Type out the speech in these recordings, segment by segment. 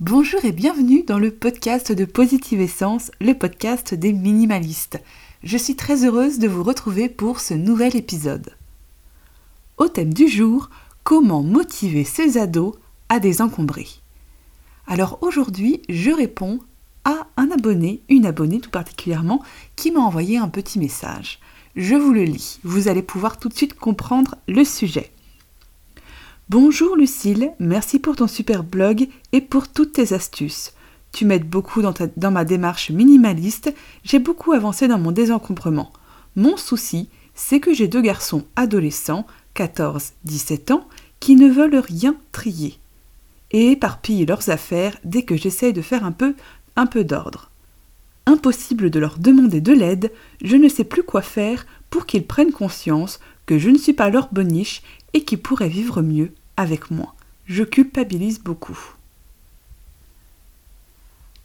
Bonjour et bienvenue dans le podcast de Positive Essence, le podcast des minimalistes. Je suis très heureuse de vous retrouver pour ce nouvel épisode. Au thème du jour, comment motiver ses ados à désencombrer Alors aujourd'hui, je réponds à un abonné, une abonnée tout particulièrement, qui m'a envoyé un petit message. Je vous le lis, vous allez pouvoir tout de suite comprendre le sujet. Bonjour Lucille, merci pour ton super blog et pour toutes tes astuces. Tu m'aides beaucoup dans, ma démarche minimaliste, j'ai beaucoup avancé dans mon désencombrement. Mon souci, c'est que j'ai deux garçons adolescents, 14-17 ans, qui ne veulent rien trier et éparpillent leurs affaires dès que j'essaye de faire un peu, un peu d'ordre. Impossible de leur demander de l'aide, je ne sais plus quoi faire pour qu'ils prennent conscience que je ne suis pas leur boniche et qu'ils pourraient vivre mieux avec moi. Je culpabilise beaucoup.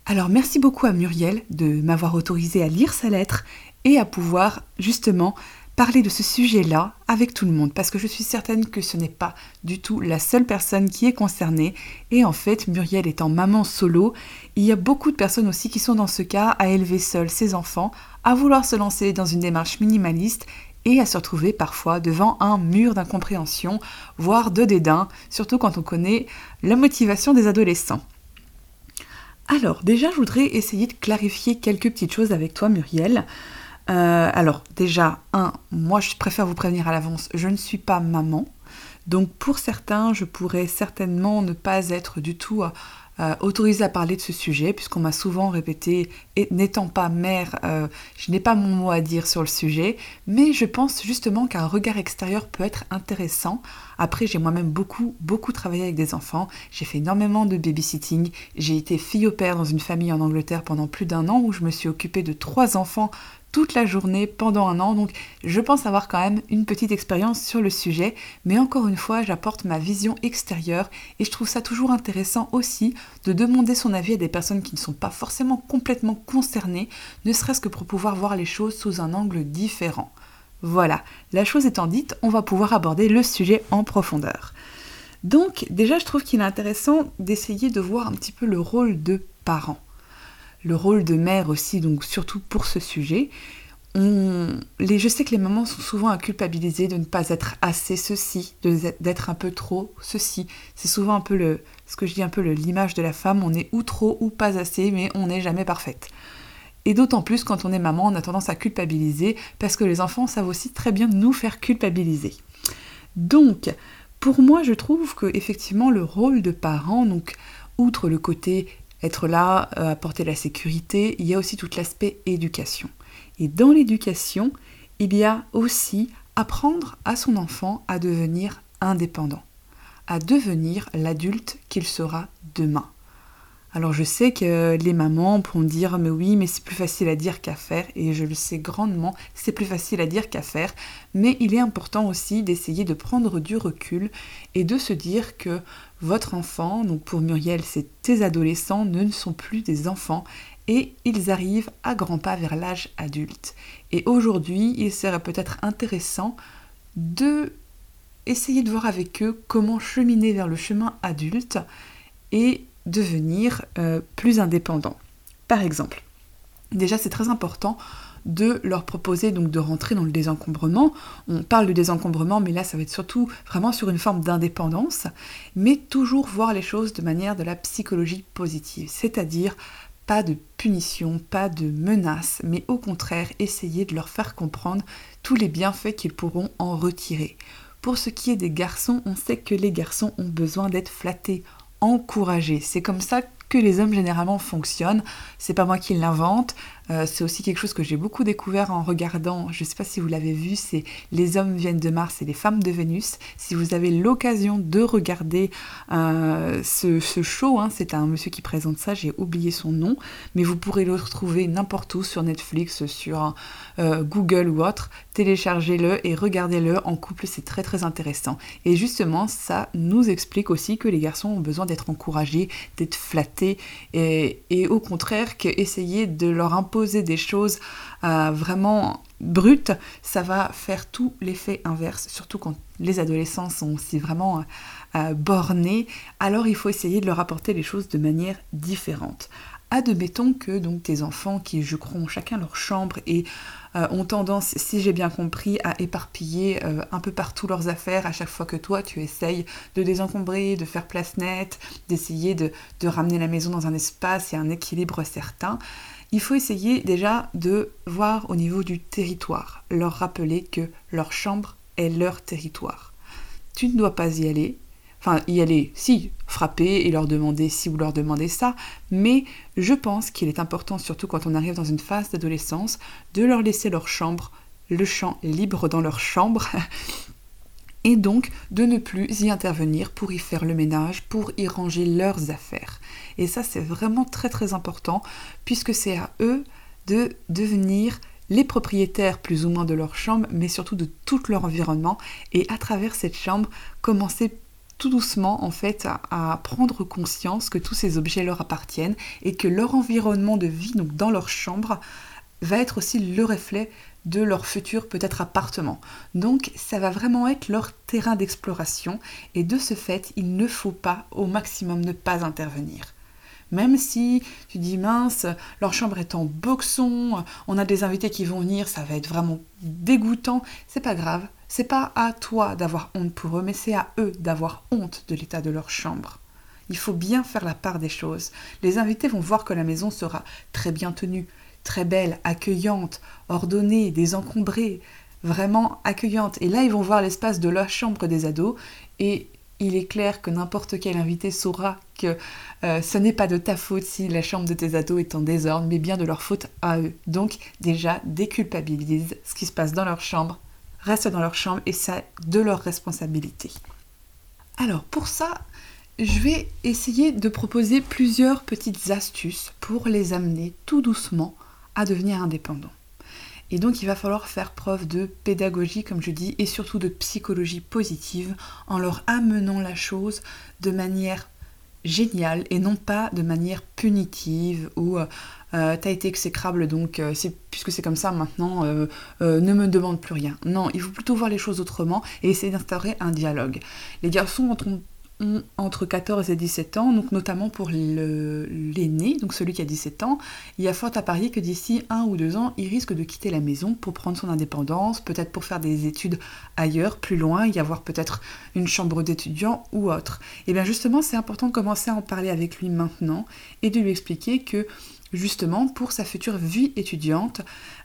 Alors merci beaucoup à Muriel de m'avoir autorisé à lire sa lettre et à pouvoir justement parler de ce sujet-là avec tout le monde, parce que je suis certaine que ce n'est pas du tout la seule personne qui est concernée. Et en fait, Muriel étant maman solo, il y a beaucoup de personnes aussi qui sont dans ce cas à élever seules ses enfants, à vouloir se lancer dans une démarche minimaliste et à se retrouver parfois devant un mur d'incompréhension, voire de dédain, surtout quand on connaît la motivation des adolescents. Alors déjà, je voudrais essayer de clarifier quelques petites choses avec toi, Muriel. Euh, alors déjà, un, moi je préfère vous prévenir à l'avance, je ne suis pas maman. Donc pour certains, je pourrais certainement ne pas être du tout euh, autorisée à parler de ce sujet, puisqu'on m'a souvent répété, n'étant pas mère, euh, je n'ai pas mon mot à dire sur le sujet, mais je pense justement qu'un regard extérieur peut être intéressant. Après, j'ai moi-même beaucoup, beaucoup travaillé avec des enfants, j'ai fait énormément de babysitting, j'ai été fille au père dans une famille en Angleterre pendant plus d'un an où je me suis occupée de trois enfants toute la journée pendant un an. Donc je pense avoir quand même une petite expérience sur le sujet. Mais encore une fois, j'apporte ma vision extérieure et je trouve ça toujours intéressant aussi de demander son avis à des personnes qui ne sont pas forcément complètement concernées, ne serait-ce que pour pouvoir voir les choses sous un angle différent. Voilà, la chose étant dite, on va pouvoir aborder le sujet en profondeur. Donc déjà, je trouve qu'il est intéressant d'essayer de voir un petit peu le rôle de parent le rôle de mère aussi, donc surtout pour ce sujet. les, je sais que les mamans sont souvent à culpabiliser de ne pas être assez ceci, d'être un peu trop ceci. C'est souvent un peu le, ce que je dis un peu l'image de la femme, on est ou trop ou pas assez, mais on n'est jamais parfaite. Et d'autant plus quand on est maman, on a tendance à culpabiliser parce que les enfants savent aussi très bien nous faire culpabiliser. Donc, pour moi, je trouve que effectivement le rôle de parent, donc outre le côté être là, euh, apporter la sécurité, il y a aussi tout l'aspect éducation. Et dans l'éducation, il y a aussi apprendre à son enfant à devenir indépendant, à devenir l'adulte qu'il sera demain. Alors je sais que les mamans pourront dire mais oui mais c'est plus facile à dire qu'à faire et je le sais grandement c'est plus facile à dire qu'à faire mais il est important aussi d'essayer de prendre du recul et de se dire que votre enfant, donc pour Muriel c'est tes adolescents, ne sont plus des enfants et ils arrivent à grands pas vers l'âge adulte. Et aujourd'hui il serait peut-être intéressant de essayer de voir avec eux comment cheminer vers le chemin adulte et devenir euh, plus indépendants. Par exemple, déjà c'est très important de leur proposer donc de rentrer dans le désencombrement. On parle de désencombrement, mais là ça va être surtout vraiment sur une forme d'indépendance, mais toujours voir les choses de manière de la psychologie positive, c'est-à-dire pas de punition, pas de menace, mais au contraire essayer de leur faire comprendre tous les bienfaits qu'ils pourront en retirer. Pour ce qui est des garçons, on sait que les garçons ont besoin d'être flattés, encouragés. C'est comme ça que les hommes généralement fonctionnent. C'est pas moi qui l'invente. Euh, c'est aussi quelque chose que j'ai beaucoup découvert en regardant, je ne sais pas si vous l'avez vu, c'est Les hommes viennent de Mars et les femmes de Vénus. Si vous avez l'occasion de regarder euh, ce, show, hein, c'est un monsieur qui présente ça, j'ai oublié son nom, mais vous pourrez le retrouver n'importe où sur Netflix, sur euh, Google ou autre. Téléchargez-le et regardez-le en couple, c'est très très intéressant. Et justement, ça nous explique aussi que les garçons ont besoin d'être encouragés, d'être flattés, et, et au contraire qu'essayer de leur imposer des choses euh, vraiment brutes, ça va faire tout l'effet inverse, surtout quand les adolescents sont aussi vraiment euh, borné, alors il faut essayer de leur apporter les choses de manière différente. Admettons que donc tes enfants qui je crois ont chacun leur chambre et euh, ont tendance, si j'ai bien compris, à éparpiller euh, un peu partout leurs affaires à chaque fois que toi tu essayes de désencombrer, de faire place nette, d'essayer de, de ramener la maison dans un espace et un équilibre certain. Il faut essayer déjà de voir au niveau du territoire, leur rappeler que leur chambre est leur territoire. Tu ne dois pas y aller, enfin y aller, si, frapper et leur demander si vous leur demandez ça, mais je pense qu'il est important, surtout quand on arrive dans une phase d'adolescence, de leur laisser leur chambre, le champ libre dans leur chambre, et donc de ne plus y intervenir pour y faire le ménage, pour y ranger leurs affaires. Et ça, c'est vraiment très très important, puisque c'est à eux de devenir les propriétaires plus ou moins de leur chambre, mais surtout de tout leur environnement, et à travers cette chambre, commencer tout doucement en fait à, prendre conscience que tous ces objets leur appartiennent et que leur environnement de vie, donc dans leur chambre, va être aussi le reflet de leur futur peut-être appartement. Donc ça va vraiment être leur terrain d'exploration et de ce fait, il ne faut pas au maximum ne pas intervenir. Même si tu dis mince, leur chambre est en boxon, on a des invités qui vont venir, ça va être vraiment dégoûtant, c'est pas grave. C'est pas à toi d'avoir honte pour eux, mais c'est à eux d'avoir honte de l'état de leur chambre. Il faut bien faire la part des choses. Les invités vont voir que la maison sera très bien tenue, très belle, accueillante, ordonnée, désencombrée, vraiment accueillante. Et là, ils vont voir l'espace de la chambre des ados et il est clair que n'importe quel invité saura que euh, ce n'est pas de ta faute si la chambre de tes ados est en désordre, mais bien de leur faute à eux. Donc déjà, déculpabilise ce qui se passe dans leur chambre, reste dans leur chambre et c'est de leur responsabilité. Alors pour ça, je vais essayer de proposer plusieurs petites astuces pour les amener tout doucement devenir indépendants. Et donc il va falloir faire preuve de pédagogie, comme je dis, et surtout de psychologie positive en leur amenant la chose de manière géniale et non pas de manière punitive ou euh, euh, t'as été exécrable donc euh, puisque c'est comme ça maintenant ne me demande plus rien. Non, il faut plutôt voir les choses autrement et essayer d'instaurer un dialogue. Les garçons ont entre 14 et 17 ans, donc notamment pour l'aîné, donc celui qui a 17 ans, il y a fort à parier que d'ici un ou deux ans, il risque de quitter la maison pour prendre son indépendance, peut-être pour faire des études ailleurs, plus loin, y avoir peut-être une chambre d'étudiant ou autre. Et bien justement, c'est important de commencer à en parler avec lui maintenant et de lui expliquer que justement pour sa future vie étudiante,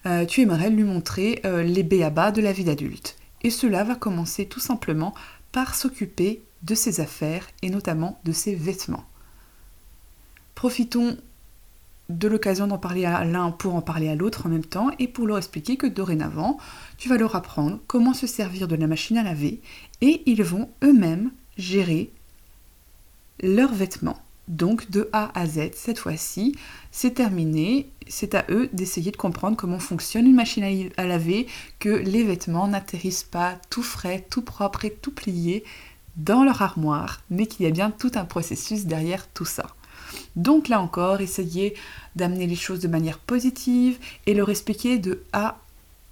euh, tu aimerais lui montrer euh, les béabas de la vie d'adulte. Et cela va commencer tout simplement par s'occuper de ses affaires et notamment de ses vêtements. Profitons de l'occasion d'en parler à l'un pour en parler à l'autre en même temps et pour leur expliquer que dorénavant, tu vas leur apprendre comment se servir de la machine à laver et ils vont eux-mêmes gérer leurs vêtements. Donc de A à Z, cette fois-ci, c'est terminé. C'est à eux d'essayer de comprendre comment fonctionne une machine à laver, que les vêtements n'atterrissent pas tout frais, tout propre et tout plié dans leur armoire, mais qu'il y a bien tout un processus derrière tout ça. Donc là encore, essayez d'amener les choses de manière positive et leur expliquer de A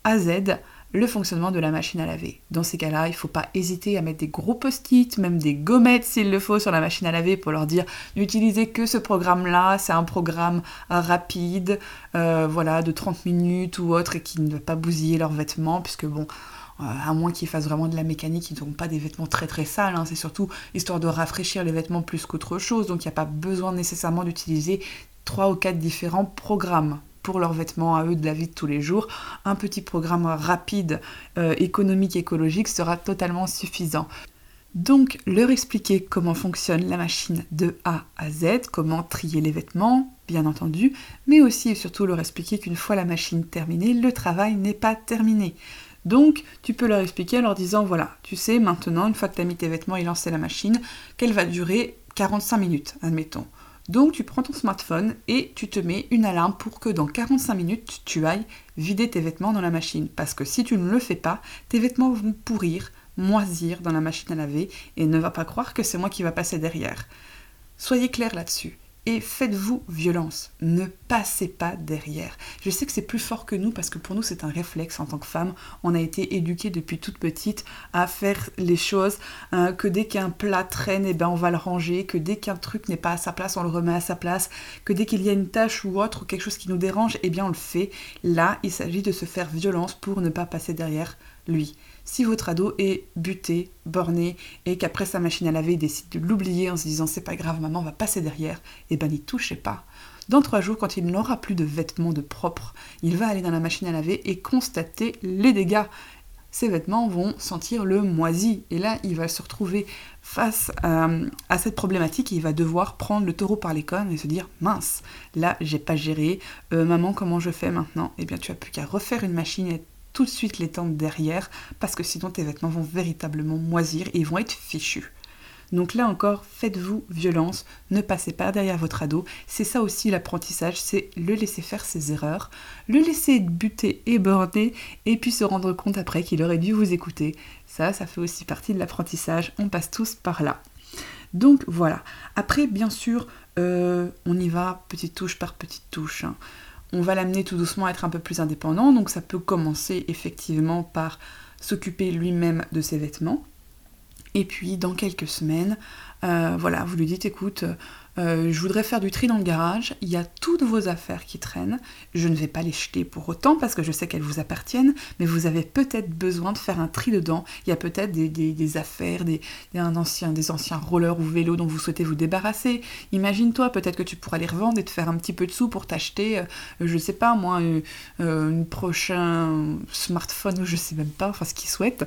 à Z le fonctionnement de la machine à laver. Dans ces cas-là, il ne faut pas hésiter à mettre des gros post-it, même des gommettes s'il le faut sur la machine à laver pour leur dire n'utilisez que ce programme-là, c'est un programme rapide, euh, voilà, de 30 minutes ou autre et qui ne va pas bousiller leurs vêtements, puisque bon, à moins qu'ils fassent vraiment de la mécanique, ils n'auront pas des vêtements très très sales, hein. c'est surtout histoire de rafraîchir les vêtements plus qu'autre chose, donc il n'y a pas besoin nécessairement d'utiliser trois ou quatre différents programmes pour leurs vêtements à eux de la vie de tous les jours. Un petit programme rapide, euh, économique, écologique sera totalement suffisant. Donc leur expliquer comment fonctionne la machine de A à Z, comment trier les vêtements, bien entendu, mais aussi et surtout leur expliquer qu'une fois la machine terminée, le travail n'est pas terminé. Donc, tu peux leur expliquer en leur disant voilà, tu sais maintenant, une fois que tu as mis tes vêtements et lancé la machine, qu'elle va durer 45 minutes, admettons. Donc, tu prends ton smartphone et tu te mets une alarme pour que dans 45 minutes, tu ailles vider tes vêtements dans la machine. Parce que si tu ne le fais pas, tes vêtements vont pourrir, moisir dans la machine à laver et ne va pas croire que c'est moi qui va passer derrière. Soyez clair là-dessus. Et faites-vous violence. Ne passez pas derrière. Je sais que c'est plus fort que nous parce que pour nous c'est un réflexe en tant que femme. On a été éduqués depuis toute petite à faire les choses hein, que dès qu'un plat traîne, eh ben on va le ranger, que dès qu'un truc n'est pas à sa place, on le remet à sa place, que dès qu'il y a une tâche ou autre ou quelque chose qui nous dérange, eh bien on le fait. Là, il s'agit de se faire violence pour ne pas passer derrière lui. Si votre ado est buté, borné, et qu'après sa machine à laver, il décide de l'oublier en se disant c'est pas grave, maman va passer derrière, eh ben n'y touchez pas. Dans trois jours, quand il n'aura plus de vêtements de propre, il va aller dans la machine à laver et constater les dégâts. Ses vêtements vont sentir le moisi. Et là, il va se retrouver face euh, à, cette problématique et il va devoir prendre le taureau par les cornes et se dire mince, là, j'ai pas géré. Euh, maman, comment je fais maintenant? Eh bien, tu as plus qu'à refaire une machine tout de suite les tentes derrière, parce que sinon tes vêtements vont véritablement moisir et ils vont être fichus. Donc là encore, faites-vous violence, ne passez pas derrière votre ado. C'est ça aussi l'apprentissage, c'est le laisser faire ses erreurs, le laisser buter et border, et puis se rendre compte après qu'il aurait dû vous écouter. Ça, ça fait aussi partie de l'apprentissage, on passe tous par là. Donc voilà. Après, bien sûr, euh, on y va petite touche par petite touche. Hein on va l'amener tout doucement à être un peu plus indépendant. Donc ça peut commencer effectivement par s'occuper lui-même de ses vêtements. Et puis dans quelques semaines, euh, voilà, vous lui dites écoute, euh, je voudrais faire du tri dans le garage, il y a toutes vos affaires qui traînent, je ne vais pas les jeter pour autant parce que je sais qu'elles vous appartiennent, mais vous avez peut-être besoin de faire un tri dedans, il y a peut-être des, affaires, des, des anciens rollers ou vélos dont vous souhaitez vous débarrasser. Imagine-toi, peut-être que tu pourras les revendre et te faire un petit peu de sous pour t'acheter, je euh, je sais pas moi, un prochain smartphone ou je sais même pas, enfin ce qu'il souhaite.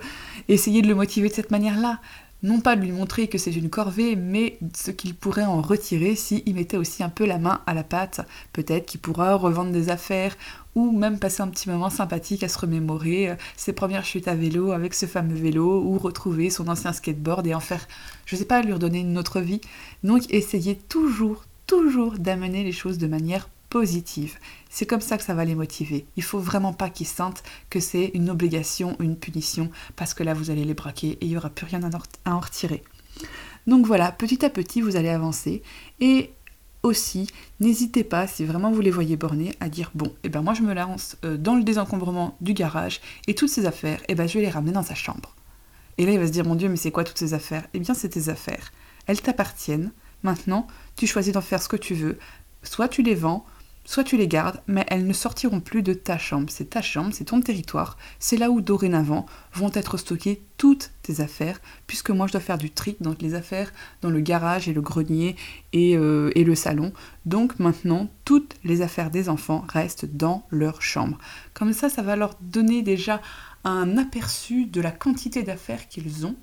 Essayez de le motiver de cette manière-là non pas de lui montrer que c'est une corvée, mais ce qu'il pourrait en retirer s'il mettait aussi un peu la main à la pâte. Peut-être qu'il pourra revendre des affaires ou même passer un petit moment sympathique à se remémorer euh, ses premières chutes à vélo avec ce fameux vélo ou retrouver son ancien skateboard et en faire, je sais pas, lui redonner une autre vie. Donc essayez toujours, toujours d'amener les choses de manière C'est comme ça que ça va les motiver. Il faut vraiment pas qu'ils sentent que c'est une obligation une punition parce que là vous allez les braquer et il n'y aura plus rien à en retirer. Donc voilà, petit à petit vous allez avancer et aussi, n'hésitez pas, si vraiment vous les voyez bornés, à dire bon, eh ben moi je me lance euh, dans le désencombrement du garage et toutes ces affaires, eh ben je vais les ramener dans sa chambre. Et là il va se dire mon Dieu, mais c'est quoi toutes ces affaires? Eh bien c'est tes affaires. Elles t'appartiennent. Maintenant, tu choisis d'en faire ce que tu veux. Soit tu les vends, Soit tu les gardes, mais elles ne sortiront plus de ta chambre. C'est ta chambre, c'est ton territoire. C'est là où dorénavant vont être stockées toutes tes affaires, puisque moi je dois faire du tri, donc les affaires dans le garage et le grenier et, euh, et le salon. Donc maintenant, toutes les affaires des enfants restent dans leur chambre. Comme ça, ça va leur donner déjà un aperçu de la quantité d'affaires qu'ils ont.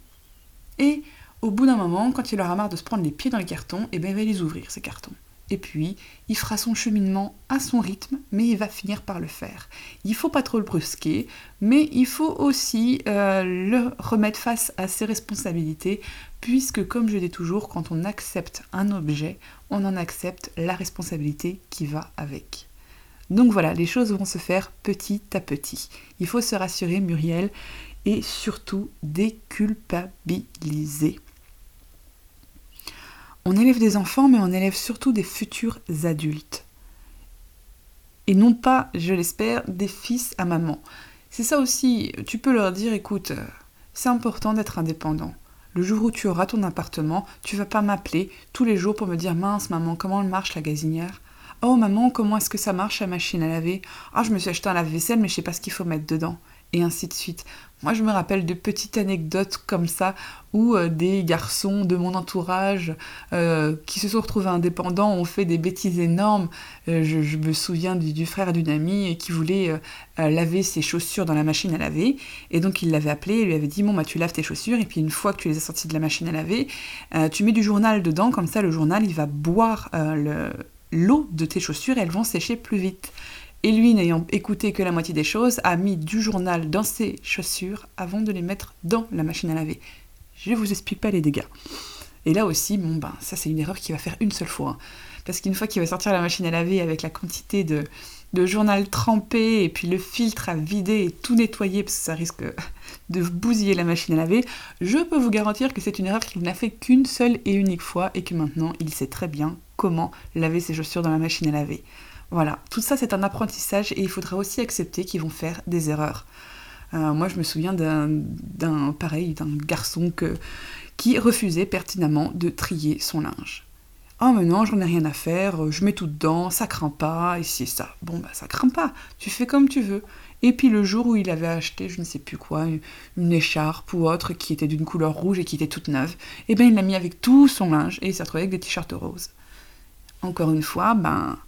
Et au bout d'un moment, quand il aura marre de se prendre les pieds dans les cartons, eh bien, il va les ouvrir, ces cartons et puis il fera son cheminement à son rythme, mais il va finir par le faire. Il faut pas trop le brusquer, mais il faut aussi euh, le remettre face à ses responsabilités, puisque comme je dis toujours, quand on accepte un objet, on en accepte la responsabilité qui va avec. Donc voilà, les choses vont se faire petit à petit. Il faut se rassurer, Muriel, et surtout déculpabiliser. On élève des enfants, mais on élève surtout des futurs adultes. Et non pas, je l'espère, des fils à maman. C'est ça aussi, tu peux leur dire, écoute, c'est important d'être indépendant. Le jour où tu auras ton appartement, tu vas pas m'appeler tous les jours pour me dire mince maman, comment marche la gazinière? Oh maman, comment est-ce que ça marche la machine à laver? Ah, je me suis acheté un lave-vaisselle, mais je sais pas ce qu'il faut mettre dedans. Et ainsi de suite. Moi, je me rappelle de petites anecdotes comme ça où euh, des garçons de mon entourage euh, qui se sont retrouvés indépendants ont fait des bêtises énormes. Euh, je, me souviens du, frère d'une amie qui voulait laver ses chaussures dans la machine à laver. Et donc, il l'avait appelé et lui avait dit Bon, bah, tu laves tes chaussures. Et puis, une fois que tu les as sorties de la machine à laver, tu mets du journal dedans. Comme ça, le journal, il va boire l'eau de tes chaussures et elles vont sécher plus vite. Et lui, n'ayant écouté que la moitié des choses, a mis du journal dans ses chaussures avant de les mettre dans la machine à laver. Je vous explique pas les dégâts. Et là aussi, bon ben, ça c'est une erreur qu'il va faire une seule fois. Hein. Parce qu'une fois qu'il va sortir la machine à laver avec la quantité de, de journal trempé et puis le filtre à vider et tout nettoyer parce que ça risque de bousiller la machine à laver, je peux vous garantir que c'est une erreur qu'il n'a fait qu'une seule et unique fois et que maintenant il sait très bien comment laver ses chaussures dans la machine à laver. Voilà, tout ça c'est un apprentissage et il faudra aussi accepter qu'ils vont faire des erreurs. Euh, moi je me souviens d'un pareil, d'un garçon que, qui refusait pertinemment de trier son linge. Oh mais non, j'en ai rien à faire, je mets tout dedans, ça craint pas, ici et ça. Bon bah ça craint pas, tu fais comme tu veux. Et puis le jour où il avait acheté, je ne sais plus quoi, une, écharpe ou autre qui était d'une couleur rouge et qui était toute neuve, eh ben il l'a mis avec tout son linge et il s'est retrouvé avec des t-shirts roses. Encore une fois, ben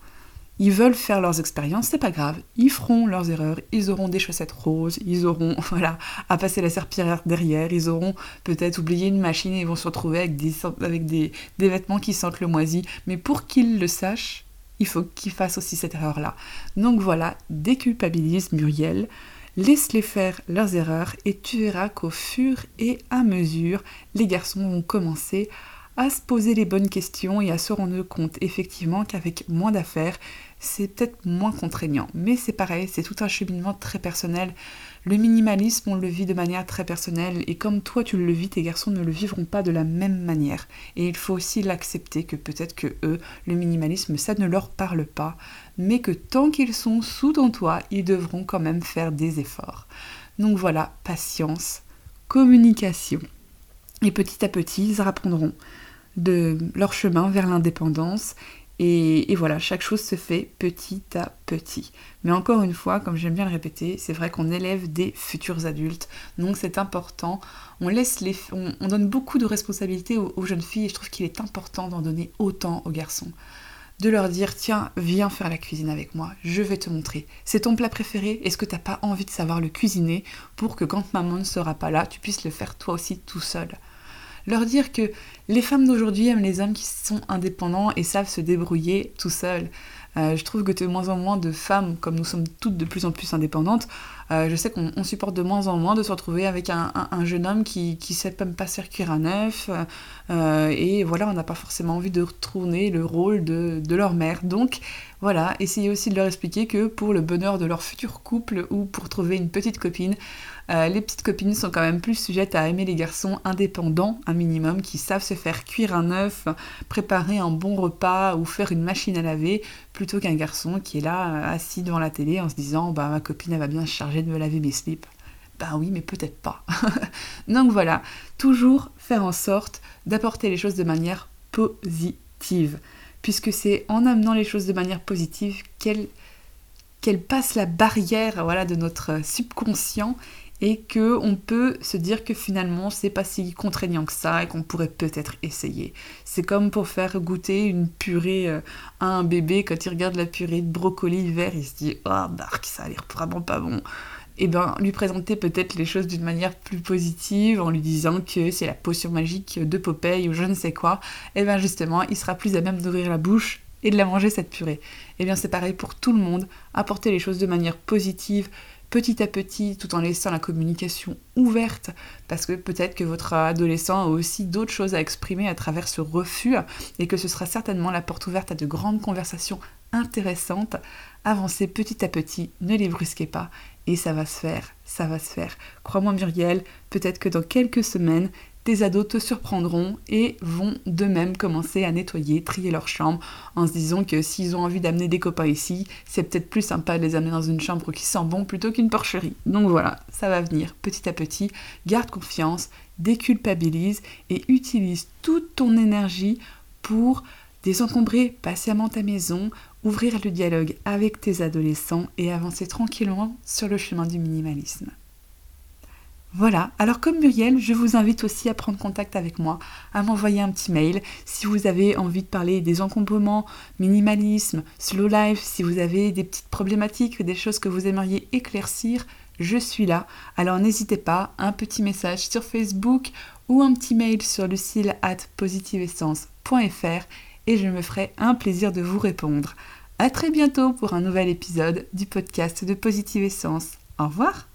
ils veulent faire leurs expériences, c'est pas grave. Ils feront leurs erreurs, ils auront des chaussettes roses, ils auront voilà à passer la serpillière derrière, ils auront peut-être oublié une machine et ils vont se retrouver avec des, avec des, des vêtements qui sentent le moisi. Mais pour qu'ils le sachent, il faut qu'ils fassent aussi cette erreur-là. Donc voilà, déculpabilise Muriel, laisse-les faire leurs erreurs et tu verras qu'au fur et à mesure, les garçons vont commencer à se poser les bonnes questions et à se rendre compte effectivement qu'avec moins d'affaires, c'est peut-être moins contraignant. Mais c'est pareil, c'est tout un cheminement très personnel. Le minimalisme, on le vit de manière très personnelle et comme toi tu le vis, tes garçons ne le vivront pas de la même manière. Et il faut aussi l'accepter que peut-être que eux, le minimalisme, ça ne leur parle pas, mais que tant qu'ils sont sous ton toit, ils devront quand même faire des efforts. Donc voilà, patience, communication. Et petit à petit, ils apprendront de leur chemin vers l'indépendance. Et, voilà, chaque chose se fait petit à petit. Mais encore une fois, comme j'aime bien le répéter, c'est vrai qu'on élève des futurs adultes, donc c'est important. On laisse les, on, donne beaucoup de responsabilités aux, jeunes filles et je trouve qu'il est important d'en donner autant aux garçons de leur dire tiens, viens faire la cuisine avec moi, je vais te montrer. C'est ton plat préféré, est-ce que t'as pas envie de savoir le cuisiner pour que quand maman ne sera pas là, tu puisses le faire toi aussi tout seul? Leur dire que les femmes d'aujourd'hui aiment les hommes qui sont indépendants et savent se débrouiller tout seuls. Euh, je trouve que de moins en moins de femmes, comme nous sommes toutes de plus en plus indépendantes, euh, je sais qu'on supporte de moins en moins de se retrouver avec un, jeune homme qui sait même pas faire cuire un œuf. Euh, et voilà, on n'a pas forcément envie de retourner le rôle de, de leur mère. Donc voilà, essayez aussi de leur expliquer que pour le bonheur de leur futur couple ou pour trouver une petite copine, euh, les petites copines sont quand même plus sujettes à aimer les garçons indépendants, un minimum, qui savent se faire cuire un œuf, préparer un bon repas ou faire une machine à laver, plutôt qu'un garçon qui est là euh, assis devant la télé en se disant bah ma copine elle va bien se charger de me laver mes slips. Ben oui, mais peut-être pas. Donc voilà, toujours faire en sorte d'apporter les choses de manière positive, puisque c'est en amenant les choses de manière positive qu'elles qu'elle passent la barrière voilà, de notre subconscient et que on peut se dire que finalement c'est pas si contraignant que ça et qu'on pourrait peut-être essayer. C'est comme pour faire goûter une purée euh, à un bébé quand il regarde la purée de brocoli vert, il se dit "Oh bark, ça a l'air vraiment pas bon." Et eh ben lui présenter peut-être les choses d'une manière plus positive en lui disant que c'est la potion magique de Popeye ou je ne sais quoi. Et eh bien justement, il sera plus à même d'ouvrir la bouche et de la manger cette purée. Et eh bien c'est pareil pour tout le monde, apporter les choses de manière positive, petit à petit tout en laissant la communication ouverte parce que peut-être que votre adolescent a aussi d'autres choses à exprimer à travers ce refus et que ce sera certainement la porte ouverte à de grandes conversations intéressantes. Avancez petit à petit, ne les brusquez pas et ça va se faire, ça va se faire. Crois-moi Muriel, peut-être que dans quelques semaines, ados te surprendront et vont d'eux-mêmes commencer à nettoyer, trier leur chambre en se disant que s'ils ont envie d'amener des copains ici, c'est peut-être plus sympa de les amener dans une chambre qui sent bon plutôt qu'une porcherie. Donc voilà, ça va venir petit à petit. Garde confiance, déculpabilise et utilise toute ton énergie pour désencombrer patiemment ta maison, ouvrir le dialogue avec tes adolescents et avancer tranquillement sur le chemin du minimalisme. Voilà, alors comme Muriel, je vous invite aussi à prendre contact avec moi, à m'envoyer un petit mail si vous avez envie de parler des encombrements, minimalisme, slow life, si vous avez des petites problématiques, des choses que vous aimeriez éclaircir, je suis là. Alors n'hésitez pas, un petit message sur Facebook ou un petit mail sur le site at positiveessence.fr et je me ferai un plaisir de vous répondre. A très bientôt pour un nouvel épisode du podcast de Positive Essence. Au revoir